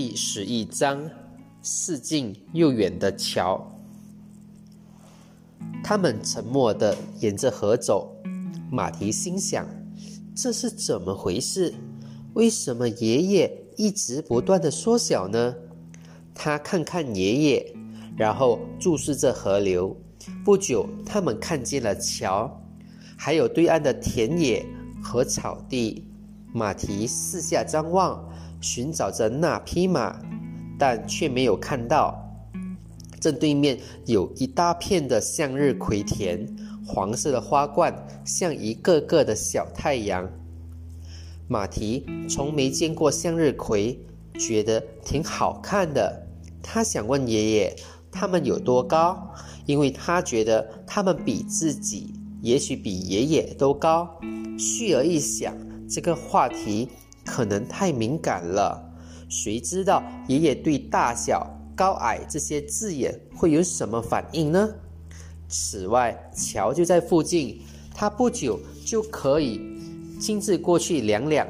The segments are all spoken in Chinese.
第十一章：似近又远的桥。他们沉默地沿着河走。马蹄心想：这是怎么回事？为什么爷爷一直不断的缩小呢？他看看爷爷，然后注视着河流。不久，他们看见了桥，还有对岸的田野和草地。马蹄四下张望。寻找着那匹马，但却没有看到。正对面有一大片的向日葵田，黄色的花冠像一个个的小太阳。马蹄从没见过向日葵，觉得挺好看的。他想问爷爷，他们有多高？因为他觉得他们比自己，也许比爷爷都高。旭儿一想，这个话题。可能太敏感了，谁知道爷爷对大小、高矮这些字眼会有什么反应呢？此外，桥就在附近，他不久就可以亲自过去量量，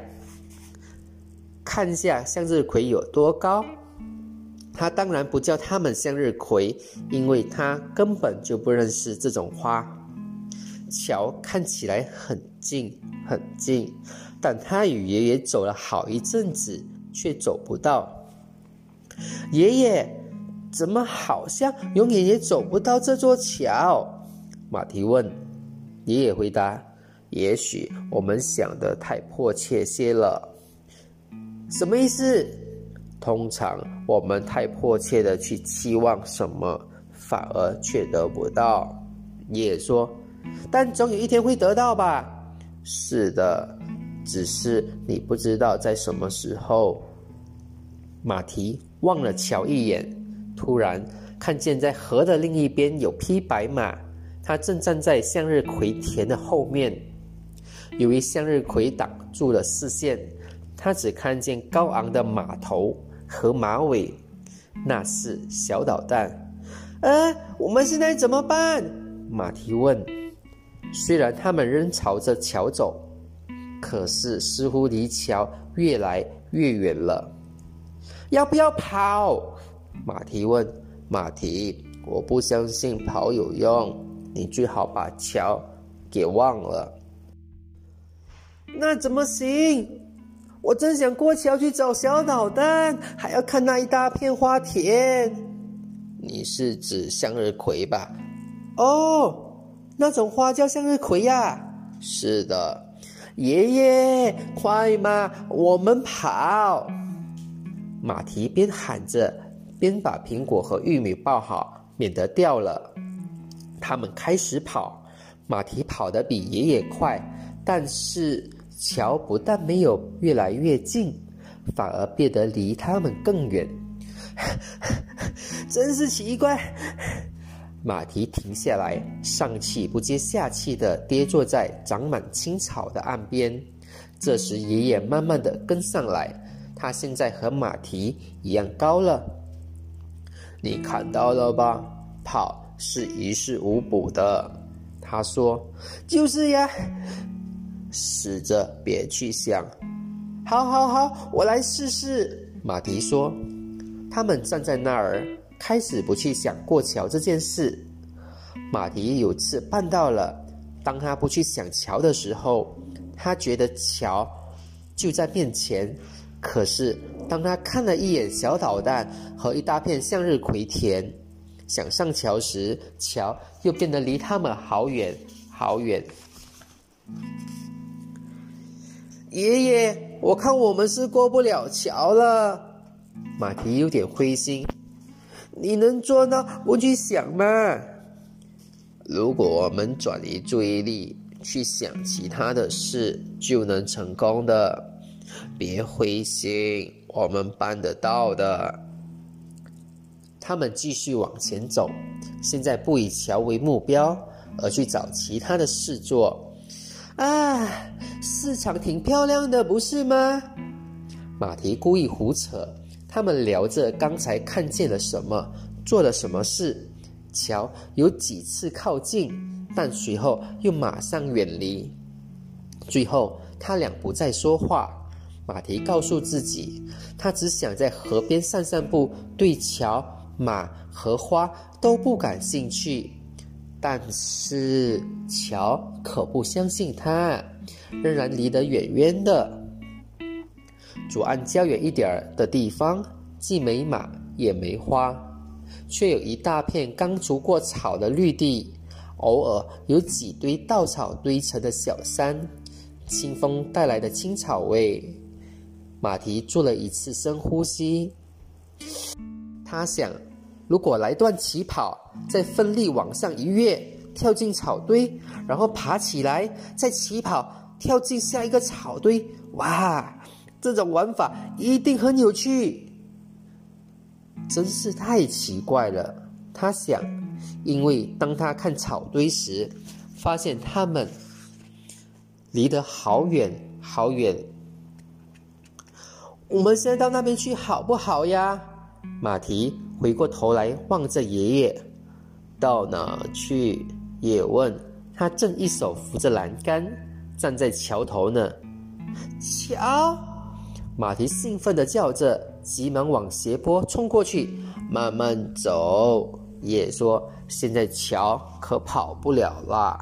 看一下向日葵有多高。他当然不叫他们向日葵，因为他根本就不认识这种花。桥看起来很近，很近。但他与爷爷走了好一阵子，却走不到。爷爷，怎么好像永远也走不到这座桥？马蹄问。爷爷回答：“也许我们想的太迫切些了。”什么意思？通常我们太迫切的去期望什么，反而却得不到。爷爷说：“但总有一天会得到吧？”是的。只是你不知道在什么时候。马蹄望了瞧一眼，突然看见在河的另一边有匹白马，它正站在向日葵田的后面。由于向日葵挡住了视线，他只看见高昂的马头和马尾。那是小捣蛋。呃，我们现在怎么办？马蹄问。虽然他们仍朝着桥走。可是，似乎离桥越来越远了。要不要跑？马蹄问。马蹄，我不相信跑有用。你最好把桥给忘了。那怎么行？我真想过桥去找小捣蛋，还要看那一大片花田。你是指向日葵吧？哦，那种花叫向日葵呀。是的。爷爷，快嘛，我们跑！马蹄边喊着，边把苹果和玉米抱好，免得掉了。他们开始跑，马蹄跑得比爷爷快，但是桥不但没有越来越近，反而变得离他们更远。真是奇怪。马蹄停下来，上气不接下气地跌坐在长满青草的岸边。这时，爷爷慢慢地跟上来，他现在和马蹄一样高了。你看到了吧？跑是于事无补的。他说：“就是呀。”死着别去想。好，好，好，我来试试。马蹄说。他们站在那儿。开始不去想过桥这件事，马蹄有次办到了。当他不去想桥的时候，他觉得桥就在面前。可是当他看了一眼小导弹和一大片向日葵田，想上桥时，桥又变得离他们好远好远。爷爷，我看我们是过不了桥了。马蹄有点灰心。你能做到不去想吗？如果我们转移注意力去想其他的事，就能成功的。别灰心，我们办得到的。他们继续往前走，现在不以桥为目标，而去找其他的事做。啊，市场挺漂亮的，不是吗？马蹄故意胡扯。他们聊着刚才看见了什么，做了什么事。乔有几次靠近，但随后又马上远离。最后，他俩不再说话。马蹄告诉自己，他只想在河边散散步，对桥、马和花都不感兴趣。但是乔可不相信他，仍然离得远远的。左岸较远一点儿的地方，既没马也没花，却有一大片刚除过草的绿地，偶尔有几堆稻草堆成的小山，清风带来的青草味。马蹄做了一次深呼吸，他想。如果来段起跑，再奋力往上一跃，跳进草堆，然后爬起来，再起跑，跳进下一个草堆，哇，这种玩法一定很有趣。真是太奇怪了，他想，因为当他看草堆时，发现它们离得好远好远。我们现在到那边去好不好呀，马蹄？回过头来望着爷爷，到哪去？也问他，正一手扶着栏杆站在桥头呢。瞧，马蹄兴奋地叫着，急忙往斜坡冲过去。慢慢走，爷爷说：“现在桥可跑不了啦。”